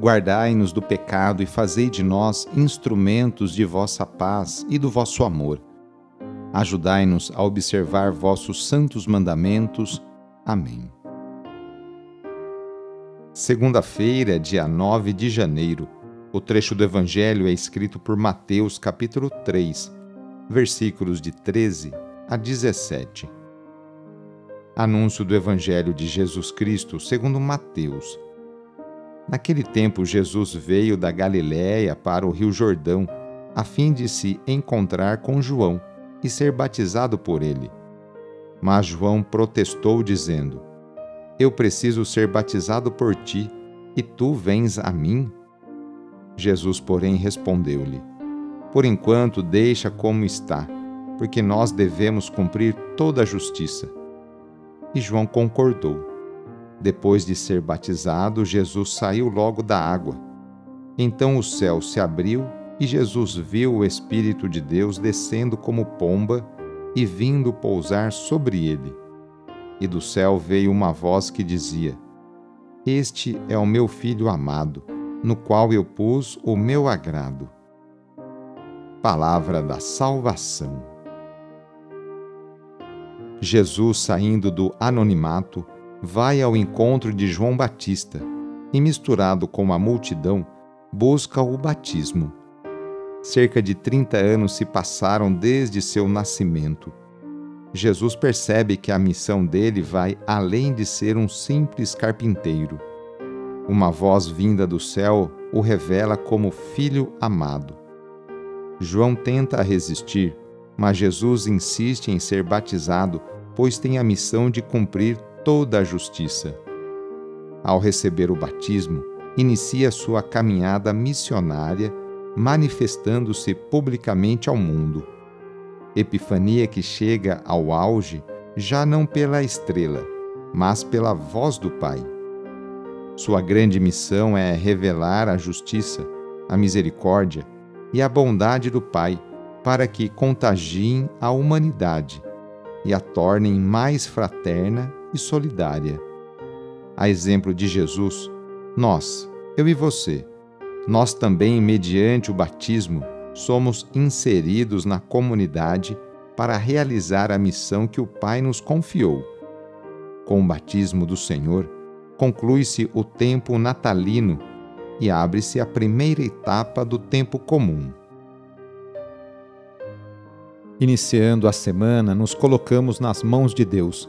Guardai-nos do pecado e fazei de nós instrumentos de vossa paz e do vosso amor. Ajudai-nos a observar vossos santos mandamentos. Amém. Segunda-feira, dia 9 de janeiro. O trecho do Evangelho é escrito por Mateus, capítulo 3, versículos de 13 a 17. Anúncio do Evangelho de Jesus Cristo segundo Mateus Naquele tempo, Jesus veio da Galiléia para o Rio Jordão, a fim de se encontrar com João e ser batizado por ele. Mas João protestou, dizendo: Eu preciso ser batizado por ti, e tu vens a mim? Jesus, porém, respondeu-lhe: Por enquanto, deixa como está, porque nós devemos cumprir toda a justiça. E João concordou. Depois de ser batizado, Jesus saiu logo da água. Então o céu se abriu e Jesus viu o Espírito de Deus descendo como pomba e vindo pousar sobre ele. E do céu veio uma voz que dizia: Este é o meu filho amado, no qual eu pus o meu agrado. Palavra da salvação. Jesus, saindo do anonimato, vai ao encontro de João Batista e, misturado com a multidão, busca o batismo. Cerca de 30 anos se passaram desde seu nascimento. Jesus percebe que a missão dele vai além de ser um simples carpinteiro. Uma voz vinda do céu o revela como filho amado. João tenta resistir, mas Jesus insiste em ser batizado, pois tem a missão de cumprir toda a justiça. Ao receber o batismo, inicia sua caminhada missionária, manifestando-se publicamente ao mundo. Epifania que chega ao auge já não pela estrela, mas pela voz do Pai. Sua grande missão é revelar a justiça, a misericórdia e a bondade do Pai para que contagiem a humanidade e a tornem mais fraterna e solidária. A exemplo de Jesus, nós, eu e você, nós também, mediante o batismo, somos inseridos na comunidade para realizar a missão que o Pai nos confiou. Com o batismo do Senhor, conclui-se o tempo natalino e abre-se a primeira etapa do tempo comum. Iniciando a semana, nos colocamos nas mãos de Deus